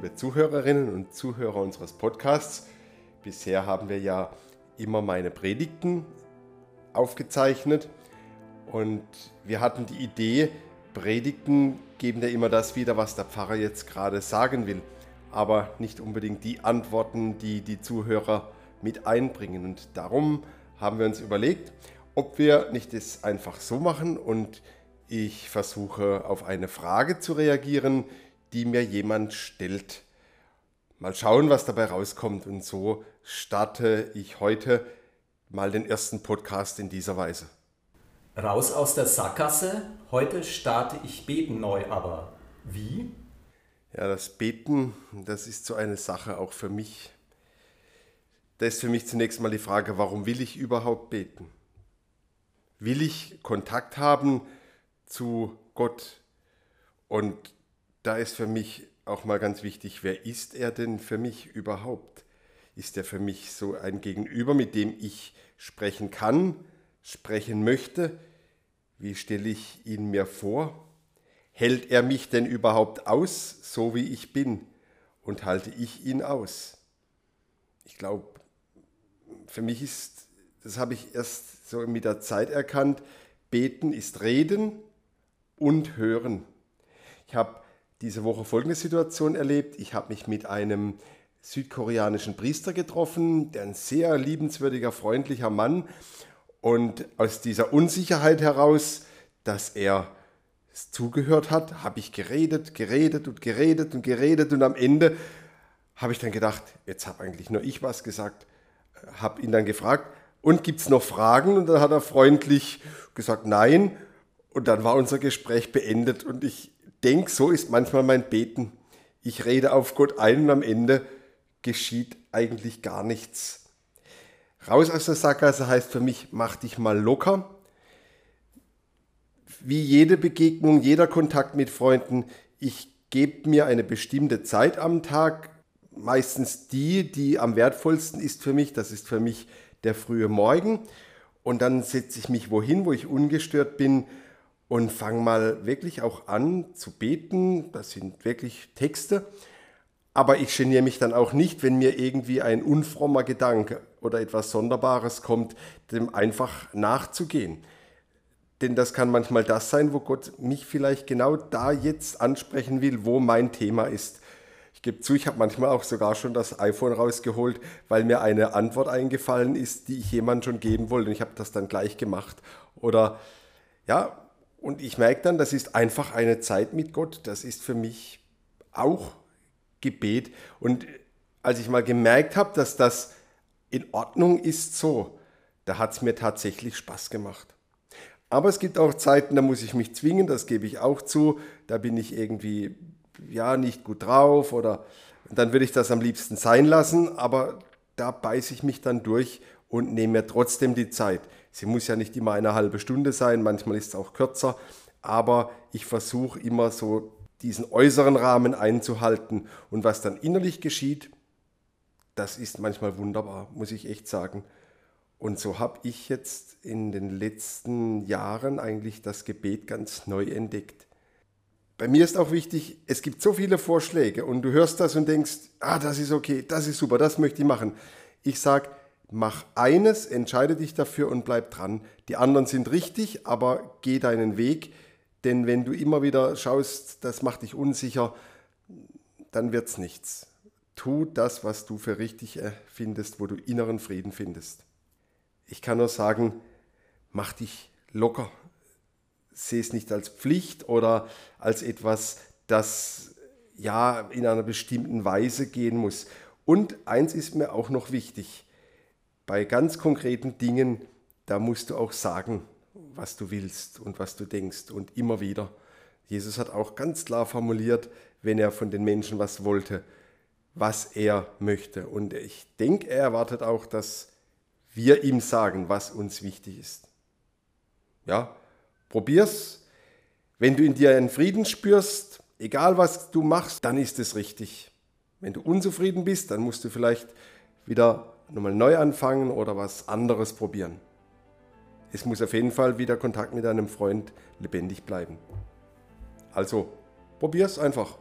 liebe Zuhörerinnen und Zuhörer unseres Podcasts. Bisher haben wir ja immer meine Predigten aufgezeichnet und wir hatten die Idee, Predigten geben ja immer das wieder, was der Pfarrer jetzt gerade sagen will, aber nicht unbedingt die Antworten, die die Zuhörer mit einbringen. Und darum haben wir uns überlegt, ob wir nicht das einfach so machen und ich versuche auf eine Frage zu reagieren, die mir jemand stellt. Mal schauen, was dabei rauskommt. Und so starte ich heute mal den ersten Podcast in dieser Weise. Raus aus der Sackgasse. Heute starte ich Beten neu, aber wie? Ja, das Beten, das ist so eine Sache auch für mich. Da ist für mich zunächst mal die Frage, warum will ich überhaupt beten? Will ich Kontakt haben zu Gott? Und da ist für mich auch mal ganz wichtig, wer ist er denn für mich überhaupt? Ist er für mich so ein Gegenüber, mit dem ich sprechen kann, sprechen möchte? Wie stelle ich ihn mir vor? Hält er mich denn überhaupt aus, so wie ich bin? Und halte ich ihn aus? Ich glaube, für mich ist, das habe ich erst so mit der Zeit erkannt, beten ist reden und hören. Ich habe diese Woche folgende Situation erlebt. Ich habe mich mit einem südkoreanischen Priester getroffen, der ein sehr liebenswürdiger, freundlicher Mann. Und aus dieser Unsicherheit heraus, dass er zugehört hat, habe ich geredet, geredet und geredet und geredet. Und am Ende habe ich dann gedacht, jetzt habe eigentlich nur ich was gesagt. Habe ihn dann gefragt, und gibt es noch Fragen? Und dann hat er freundlich gesagt, nein. Und dann war unser Gespräch beendet. Und ich denke, so ist manchmal mein Beten. Ich rede auf Gott ein und am Ende geschieht eigentlich gar nichts. Raus aus der Sackgasse heißt für mich, mach dich mal locker. Wie jede Begegnung, jeder Kontakt mit Freunden, ich gebe mir eine bestimmte Zeit am Tag, meistens die, die am wertvollsten ist für mich. Das ist für mich der frühe Morgen. Und dann setze ich mich wohin, wo ich ungestört bin und fange mal wirklich auch an zu beten. Das sind wirklich Texte. Aber ich geniere mich dann auch nicht, wenn mir irgendwie ein unfrommer Gedanke oder etwas Sonderbares kommt, dem einfach nachzugehen. Denn das kann manchmal das sein, wo Gott mich vielleicht genau da jetzt ansprechen will, wo mein Thema ist. Ich gebe zu, ich habe manchmal auch sogar schon das iPhone rausgeholt, weil mir eine Antwort eingefallen ist, die ich jemand schon geben wollte. Und ich habe das dann gleich gemacht. Oder ja, und ich merke dann, das ist einfach eine Zeit mit Gott. Das ist für mich auch Gebet. Und als ich mal gemerkt habe, dass das in Ordnung ist so, da hat es mir tatsächlich Spaß gemacht. Aber es gibt auch Zeiten, da muss ich mich zwingen, das gebe ich auch zu. Da bin ich irgendwie ja nicht gut drauf oder dann würde ich das am liebsten sein lassen, aber da beiße ich mich dann durch und nehme mir trotzdem die Zeit. Sie muss ja nicht immer eine halbe Stunde sein, manchmal ist es auch kürzer, aber ich versuche immer so diesen äußeren Rahmen einzuhalten und was dann innerlich geschieht, das ist manchmal wunderbar, muss ich echt sagen. Und so habe ich jetzt in den letzten Jahren eigentlich das Gebet ganz neu entdeckt. Bei mir ist auch wichtig, es gibt so viele Vorschläge und du hörst das und denkst, ah, das ist okay, das ist super, das möchte ich machen. Ich sage, mach eines, entscheide dich dafür und bleib dran. Die anderen sind richtig, aber geh deinen Weg, denn wenn du immer wieder schaust, das macht dich unsicher, dann wird es nichts. Tu das, was du für richtig findest, wo du inneren Frieden findest. Ich kann nur sagen, mach dich locker. Seh es nicht als Pflicht oder als etwas, das ja in einer bestimmten Weise gehen muss. Und eins ist mir auch noch wichtig bei ganz konkreten Dingen, da musst du auch sagen, was du willst und was du denkst und immer wieder. Jesus hat auch ganz klar formuliert, wenn er von den Menschen was wollte, was er möchte. Und ich denke, er erwartet auch, dass wir ihm sagen, was uns wichtig ist. Ja, probier's. Wenn du in dir einen Frieden spürst, egal was du machst, dann ist es richtig. Wenn du unzufrieden bist, dann musst du vielleicht wieder nochmal neu anfangen oder was anderes probieren. Es muss auf jeden Fall wieder Kontakt mit deinem Freund lebendig bleiben. Also, probier's einfach.